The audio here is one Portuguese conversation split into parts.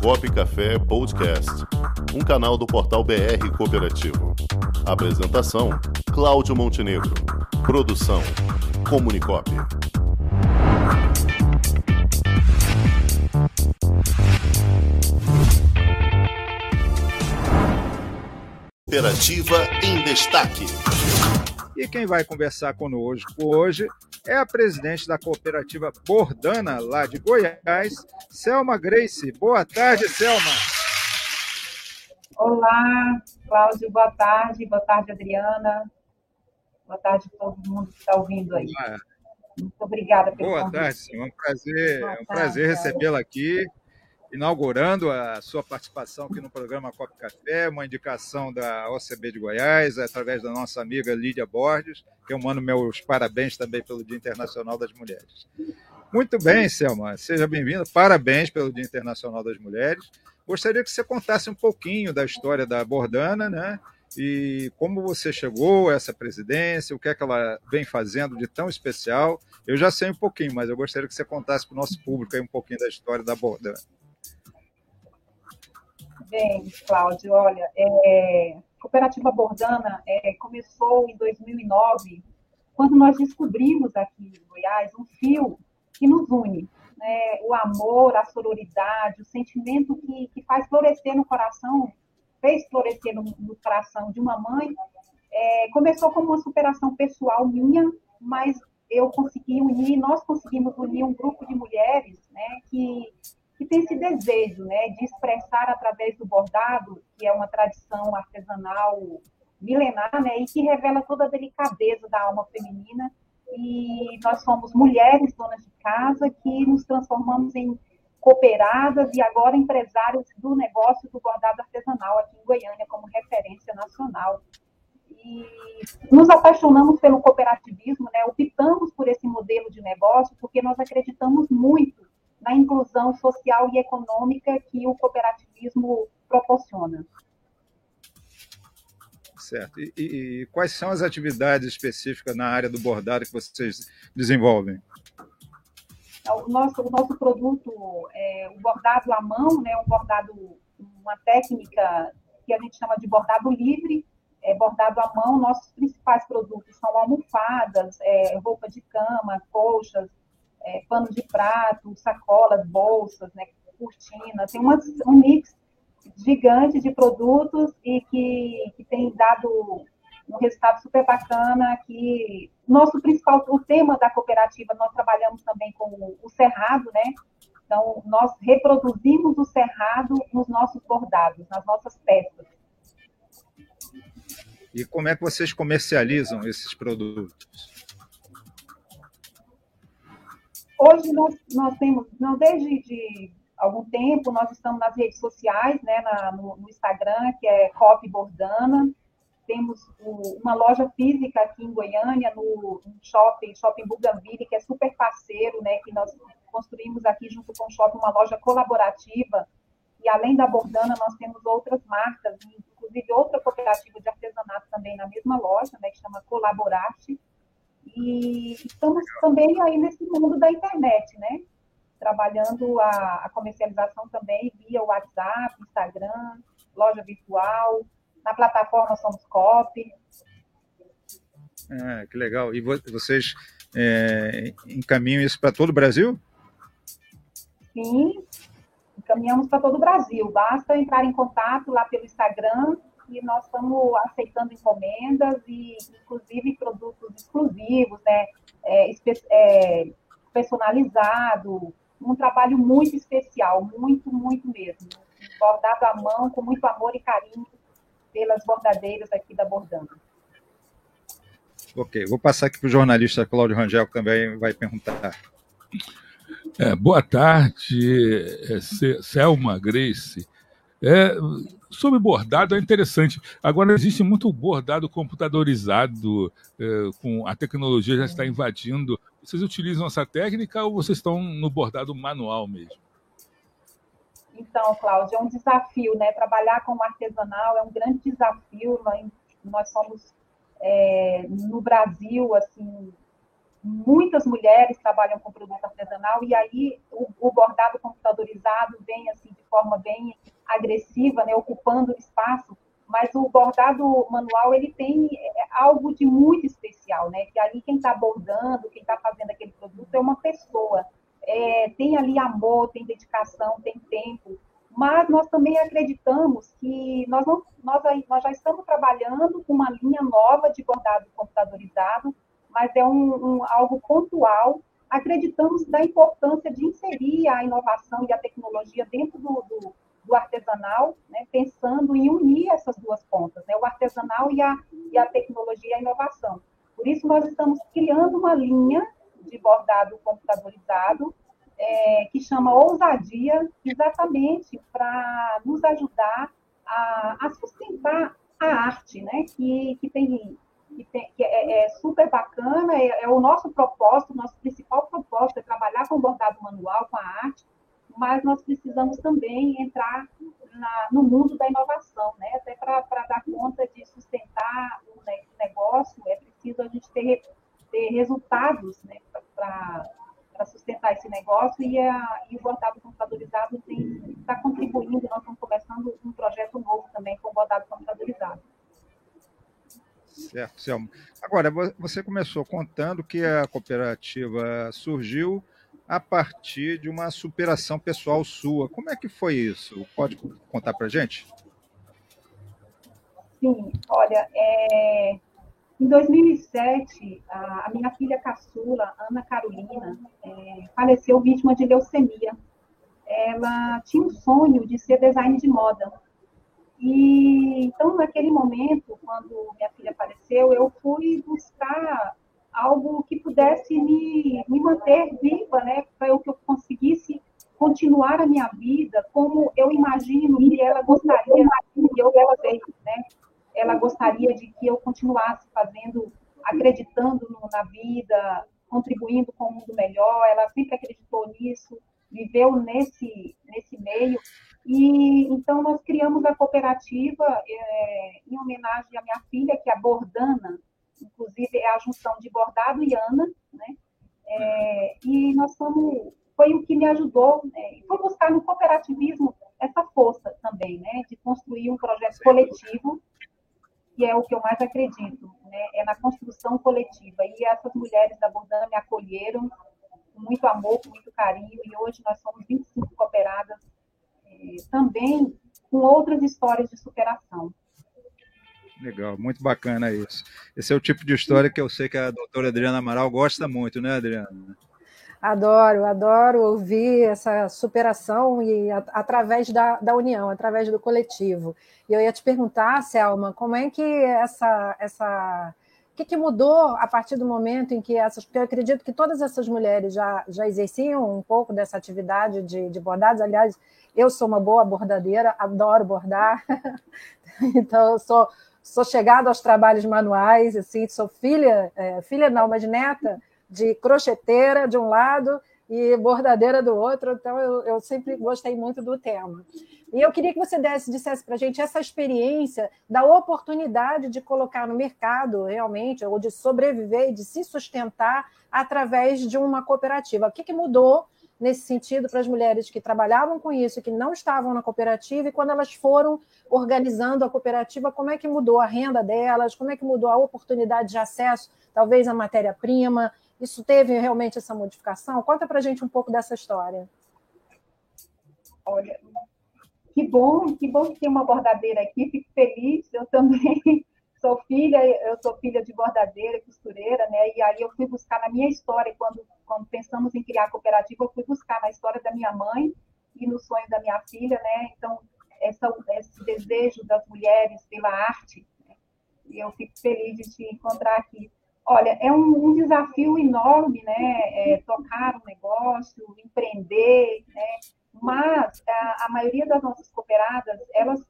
Cop Café Podcast, um canal do portal BR Cooperativo. Apresentação: Cláudio Montenegro. Produção: Comunicop. Cooperativa em Destaque. E quem vai conversar conosco hoje é a presidente da cooperativa Bordana, lá de Goiás, Selma Grace. Boa tarde, Selma. Olá, Cláudio, boa tarde. Boa tarde, Adriana. Boa tarde a todo mundo que está ouvindo aí. Olá. Muito obrigada pelo Boa convite. tarde, Selma. É um prazer, é um prazer recebê-la aqui inaugurando a sua participação aqui no programa Copa Café, uma indicação da OCB de Goiás, através da nossa amiga Lídia Borges, que eu mando meus parabéns também pelo Dia Internacional das Mulheres. Muito bem, Selma, seja bem-vinda. Parabéns pelo Dia Internacional das Mulheres. Gostaria que você contasse um pouquinho da história da Bordana, né? E como você chegou a essa presidência, o que é que ela vem fazendo de tão especial. Eu já sei um pouquinho, mas eu gostaria que você contasse para o nosso público um pouquinho da história da Bordana. Bem, Cláudio, olha, é, Cooperativa Bordana é, começou em 2009, quando nós descobrimos aqui em Goiás um fio que nos une, né, o amor, a sororidade, o sentimento que, que faz florescer no coração, fez florescer no, no coração de uma mãe, é, começou como uma superação pessoal minha, mas eu consegui unir, nós conseguimos unir um grupo de mulheres né, que que tem esse desejo né, de expressar através do bordado, que é uma tradição artesanal milenar, né, e que revela toda a delicadeza da alma feminina. E nós somos mulheres donas de casa que nos transformamos em cooperadas e agora empresários do negócio do bordado artesanal aqui em Goiânia como referência nacional. E nos apaixonamos pelo cooperativismo, né? optamos por esse modelo de negócio porque nós acreditamos muito na inclusão social e econômica que o cooperativismo proporciona. Certo. E, e, quais são as atividades específicas na área do bordado que vocês desenvolvem? O nosso, o nosso produto é o bordado à mão, né, um bordado, uma técnica que a gente chama de bordado livre, é bordado à mão. Nossos principais produtos são almofadas, é, roupa de cama, colchas, é, pano de prato, sacolas, bolsas, né, cortina, tem uma, um mix gigante de produtos e que, que tem dado um resultado super bacana que nosso principal, o tema da cooperativa, nós trabalhamos também com o cerrado, né? Então, nós reproduzimos o cerrado nos nossos bordados, nas nossas peças. E como é que vocês comercializam esses produtos? Hoje nós, nós temos, não, desde de algum tempo, nós estamos nas redes sociais, né, na, no, no, Instagram, que é Cop Bordana. Temos o, uma loja física aqui em Goiânia, no, no shopping, Shopping Bougainville, que é super parceiro, né, que nós construímos aqui junto com o shopping uma loja colaborativa. E além da Bordana, nós temos outras marcas, inclusive outra cooperativa de artesanato também na mesma loja, né, que chama Colaborate e estamos também aí nesse mundo da internet, né? Trabalhando a, a comercialização também via WhatsApp, Instagram, loja virtual, na plataforma Somos Cop. Ah, que legal. E vocês é, encaminham isso para todo o Brasil? Sim, encaminhamos para todo o Brasil. Basta entrar em contato lá pelo Instagram que nós estamos aceitando encomendas e, inclusive, produtos exclusivos, né? É, é, personalizado, um trabalho muito especial, muito, muito mesmo. Bordado à mão, com muito amor e carinho pelas bordadeiras aqui da Bordando. Ok, vou passar aqui para o jornalista Cláudio Rangel, que também vai perguntar. É, boa tarde, é, Selma Grace. É, sobre bordado é interessante. Agora existe muito bordado computadorizado, é, com a tecnologia já está invadindo. Vocês utilizam essa técnica ou vocês estão no bordado manual mesmo? Então, Cláudio, é um desafio, né? Trabalhar com artesanal é um grande desafio. Nós, nós somos é, no Brasil, assim, muitas mulheres trabalham com produto artesanal e aí o, o bordado computadorizado vem assim de forma bem agressiva, né, ocupando espaço, mas o bordado manual ele tem é, algo de muito especial, né? Que ali quem está bordando, quem está fazendo aquele produto é uma pessoa, é, tem ali amor, tem dedicação, tem tempo, mas nós também acreditamos que nós, não, nós, nós já estamos trabalhando com uma linha nova de bordado computadorizado, mas é um, um, algo pontual. Acreditamos da importância de inserir a inovação e a tecnologia dentro do, do, do artesanal, né, pensando em unir essas duas pontas, né, o artesanal e a, e a tecnologia e a inovação. Por isso, nós estamos criando uma linha de bordado computadorizado, é, que chama Ousadia, exatamente para nos ajudar a, a, sustentar a arte, né? que, que, tem, que, tem, que é, é, super bacana, é, é, o nosso propósito, nosso principal propósito é trabalhar com bordado manual, com a arte, mas nós precisamos também entrar na, no mundo da inovação, né? até para dar conta de sustentar o negócio, é preciso a gente ter, ter resultados né? para sustentar esse negócio e, a, e o bordado computadorizado está contribuindo. Nós estamos começando um projeto novo também com o bordado computadorizado. Certo, Selma. Agora, você começou contando que a cooperativa surgiu a partir de uma superação pessoal sua. Como é que foi isso? Pode contar para gente? Sim, olha, é, em 2007, a, minha filha caçula, Ana Carolina, é, faleceu vítima de leucemia. Ela tinha um sonho de ser design de moda. E então, naquele momento, quando minha filha faleceu, eu fui buscar algo que pudesse me, me manter viva, né, para que eu conseguisse continuar a minha vida como eu imagino que ela gostaria que eu fosse, né? ela gostaria de que eu continuasse fazendo, acreditando no, na vida, contribuindo com um mundo melhor. Ela sempre acreditou nisso, viveu nesse, nesse meio. E então nós criamos a cooperativa é, em homenagem à minha filha, que é a junção de bordado e Ana, né? É, e nós fomos, foi o que me ajudou, né? e foi buscar no cooperativismo essa força também, né? De construir um projeto coletivo que é o que eu mais acredito, né? é na construção coletiva. E essas mulheres da Bordana me acolheram com muito amor, com muito carinho, e hoje nós somos 25 cooperadas, eh, também com outras histórias de superação. Legal, muito bacana isso. Esse é o tipo de história que eu sei que a doutora Adriana Amaral gosta muito, né, Adriana? Adoro, adoro ouvir essa superação e a, através da, da união, através do coletivo. E eu ia te perguntar, Selma, como é que essa essa o que, que, mudou a partir do momento em que essas. Porque eu acredito que todas essas mulheres já, já exerciam um pouco dessa atividade de, de bordados. Aliás, eu sou uma boa bordadeira, adoro bordar. então, eu sou, sou chegada aos trabalhos manuais, assim, sou filha, é, filha não, mas neta de crocheteira de um lado e bordadeira do outro, então eu, eu sempre gostei muito do tema. E eu queria que você desse, dissesse para a gente essa experiência da oportunidade de colocar no mercado realmente, ou de sobreviver e de se sustentar através de uma cooperativa. O que, que mudou nesse sentido para as mulheres que trabalhavam com isso, que não estavam na cooperativa, e quando elas foram organizando a cooperativa, como é que mudou a renda delas, como é que mudou a oportunidade de acesso, talvez, à matéria-prima, isso teve realmente essa modificação? Conta para a gente um pouco dessa história. Olha, que bom, que bom que tem uma bordadeira aqui, fico feliz. Eu também sou filha, eu sou filha de bordadeira, costureira, né? E aí eu fui buscar na minha história, quando, quando pensamos em criar a cooperativa, eu fui buscar na história da minha mãe e no sonho da minha filha, né? Então, essa, esse desejo das mulheres pela arte, né? e eu fico feliz de te encontrar aqui. Olha, é um, um desafio enorme, né? É, tocar um negócio, empreender, né? Mas a, a, maioria das nossas cooperadas, elas,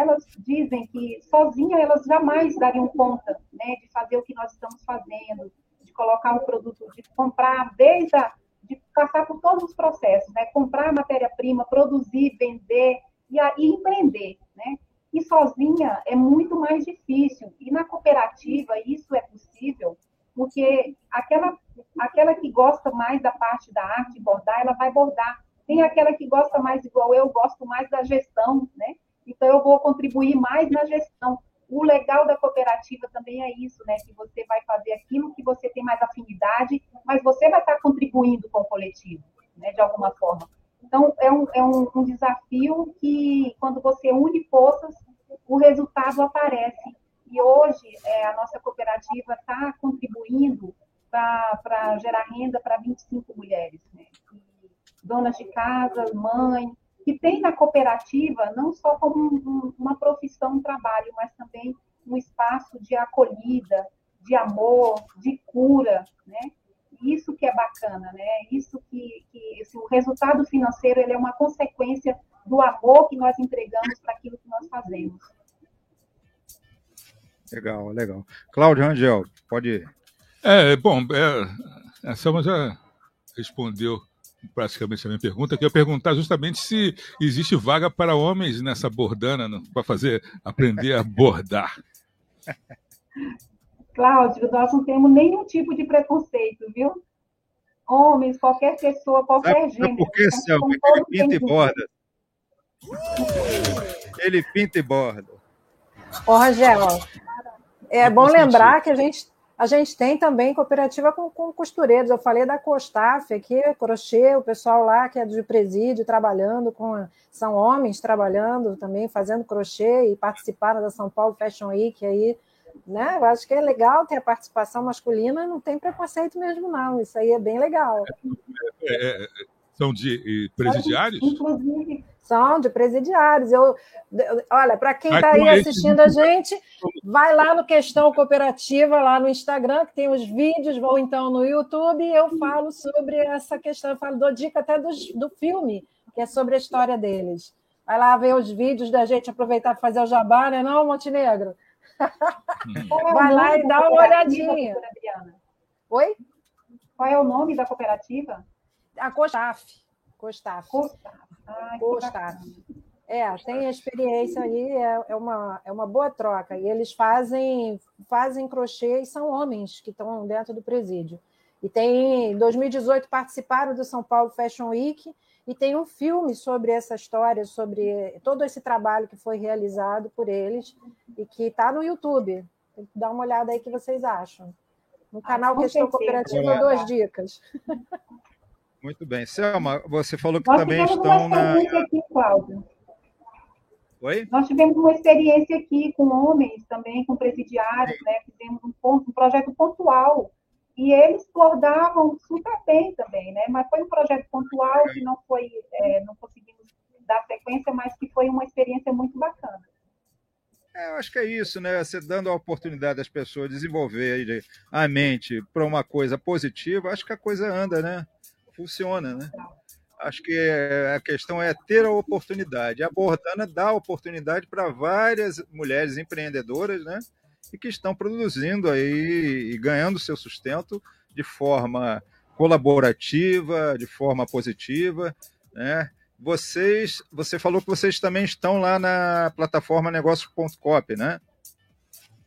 elas dizem que sozinha elas jamais dariam conta, né? De fazer o que nós estamos fazendo, de colocar o produto, de comprar desde a, de passar por todos os processos, né? Comprar matéria-prima, produzir, vender e, e empreender, né? E sozinha é muito mais difícil. E na cooperativa isso é possível, porque aquela, aquela que gosta mais da parte da arte, bordar, ela vai bordar. Tem aquela que gosta mais igual eu, gosto mais da gestão, né? Então eu vou contribuir mais na gestão. O legal da cooperativa também é isso, né? Que você vai fazer aquilo que você tem mais afinidade, mas você vai estar contribuindo com o coletivo, né? De alguma forma. Então, é um, é um, um desafio que, quando você une forças, o resultado aparece. E hoje, é, a nossa cooperativa está contribuindo para gerar renda para 25 mulheres, né? donas de casa, mãe, que tem na cooperativa não só como um, uma profissão, um trabalho, mas também um espaço de acolhida, de amor, de cura, né? Isso que é bacana, né? Isso que, que esse, o resultado financeiro ele é uma consequência do amor que nós entregamos para aquilo que nós fazemos. Legal, legal. Cláudio Rangel, pode ir. É, bom, é, a Selma já respondeu praticamente a minha pergunta, que eu ia perguntar justamente se existe vaga para homens nessa bordana, para fazer, aprender a bordar. Cláudio, nós não temos nenhum tipo de preconceito, viu? Homens, qualquer pessoa, qualquer Sabe, gênero. Por que, Selma? Ele pinta e borda. Ele pinta e borda. Ô, Rangel, é bom lembrar que a gente a gente tem também cooperativa com, com costureiros. Eu falei da Costaf aqui, crochê, o pessoal lá que é de presídio trabalhando com. São homens trabalhando também, fazendo crochê e participaram da São Paulo Fashion Week aí. Né? Eu acho que é legal ter a participação masculina, não tem preconceito mesmo, não. Isso aí é bem legal. É, é, são de presidiários? Inclusive, são de presidiários. Eu, olha, para quem está aí assistindo a gente, vai lá no Questão Cooperativa, lá no Instagram, que tem os vídeos, ou então no YouTube, e eu falo sobre essa questão, eu falo, dou dica até do, do filme, que é sobre a história deles. Vai lá ver os vídeos da gente, aproveitar para fazer o jabá, né, não, Montenegro? é vai lá e dá uma olhadinha. Oi? Qual é o nome da cooperativa? A COSTAF. COSTAF. COSTAF. Ah, É, tem experiência aí, é, é, uma, é uma boa troca. E eles fazem, fazem crochê e são homens que estão dentro do presídio. E tem, em 2018, participaram do São Paulo Fashion Week e tem um filme sobre essa história, sobre todo esse trabalho que foi realizado por eles e que está no YouTube. Dá uma olhada aí que vocês acham. No ah, canal ah, Questão Cooperativa, duas dicas. Muito bem. Selma, você falou que Nós também estão na. Aqui, Cláudio. Oi? Nós tivemos uma experiência aqui com homens também, com presidiários, Sim. né? Fizemos um, um projeto pontual. E eles bordavam super bem também, né? Mas foi um projeto pontual que não foi, é, não conseguimos dar sequência, mas que foi uma experiência muito bacana. É, eu acho que é isso, né? Você dando a oportunidade das pessoas desenvolver a mente para uma coisa positiva, acho que a coisa anda, né? funciona, né? Acho que a questão é ter a oportunidade. A Bordana dá oportunidade para várias mulheres empreendedoras, né? E que estão produzindo aí e ganhando seu sustento de forma colaborativa, de forma positiva, né? Vocês, você falou que vocês também estão lá na plataforma negócio.cop, né?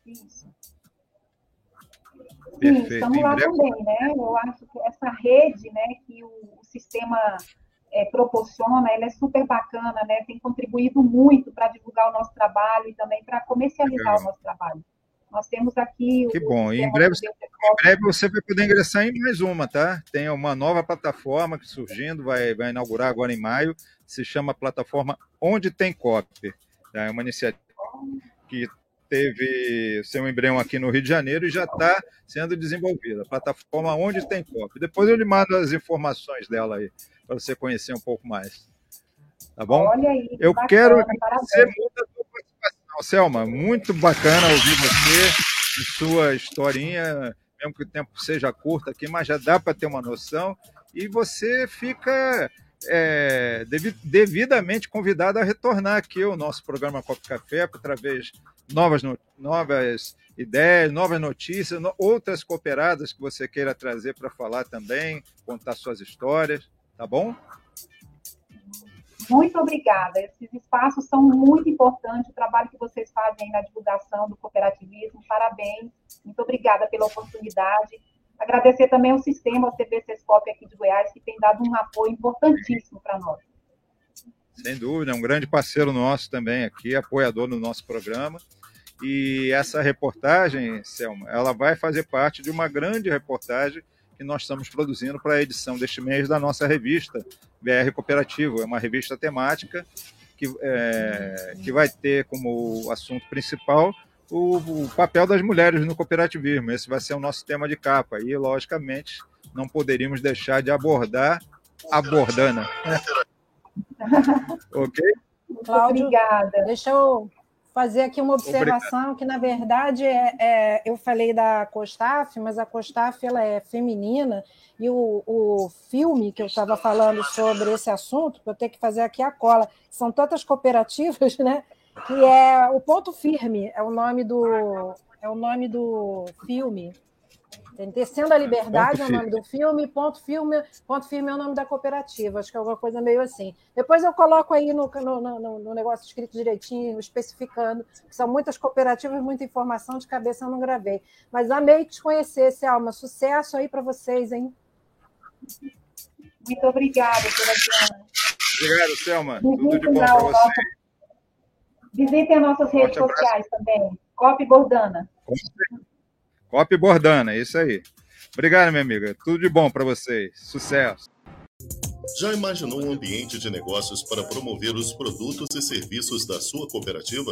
Isso. Sim, estamos lá também, né? Eu acho que essa rede, né, que o, o sistema é, proporciona, ela é super bacana, né? Tem contribuído muito para divulgar o nosso trabalho e também para comercializar o nosso trabalho. Nós temos aqui. Que bom. E em breve, em breve você vai poder ingressar em mais uma, tá? Tem uma nova plataforma que surgindo, vai, vai inaugurar agora em maio, se chama plataforma Onde Tem Copy. É uma iniciativa que teve seu embrião aqui no Rio de Janeiro e já está sendo desenvolvida. A plataforma onde tem copy. Depois eu lhe mando as informações dela aí, para você conhecer um pouco mais. Tá bom? Olha aí, eu bacana, quero agradecer muito a sua participação, Selma. Muito bacana ouvir você, sua historinha, mesmo que o tempo seja curto aqui, mas já dá para ter uma noção. E você fica é, devidamente convidado a retornar aqui ao nosso programa Copo Café, através de novas, novas ideias, novas notícias, outras cooperadas que você queira trazer para falar também, contar suas histórias, tá bom? Muito obrigada. Esses espaços são muito importantes, o trabalho que vocês fazem na divulgação do cooperativismo, parabéns. Muito obrigada pela oportunidade. Agradecer também ao sistema, CBCSCOP aqui de Goiás, que tem dado um apoio importantíssimo para nós. Sem dúvida, é um grande parceiro nosso também aqui, apoiador do nosso programa. E essa reportagem, Selma, ela vai fazer parte de uma grande reportagem que nós estamos produzindo para a edição deste mês da nossa revista BR Cooperativo. É uma revista temática que, é, que vai ter como assunto principal o, o, papel das mulheres no cooperativismo. Esse vai ser o nosso tema de capa. E, logicamente, não poderíamos deixar de abordar a Bordana. ok? Cláudio, Obrigada. Deixa eu fazer aqui uma observação Obrigado. que, na verdade, é, é, eu falei da Costaf, mas a Costaf ela é feminina e o, o filme que eu estava falando sobre esse assunto, que eu tenho que fazer aqui a cola, são tantas cooperativas, né? Que é o Ponto Firme, é o nome do, é o nome do filme. Descendo a Liberdade é o nome do filme, ponto filme, ponto firme é o nome da cooperativa. Acho que é alguma coisa meio assim. Depois eu coloco aí no, no, no, no negócio escrito direitinho, especificando, que são muitas cooperativas, muita informação, de cabeça eu não gravei. Mas amei te conhecer, Selma. Sucesso aí para vocês, hein? Muito obrigada, Diana. Obrigado, Selma. Tudo de bom para você. Visitem as nossas redes sociais também. Cop Bordana. Com certeza. Cop Bordana, é isso aí. Obrigado, minha amiga. Tudo de bom para vocês. Sucesso. Já imaginou um ambiente de negócios para promover os produtos e serviços da sua cooperativa?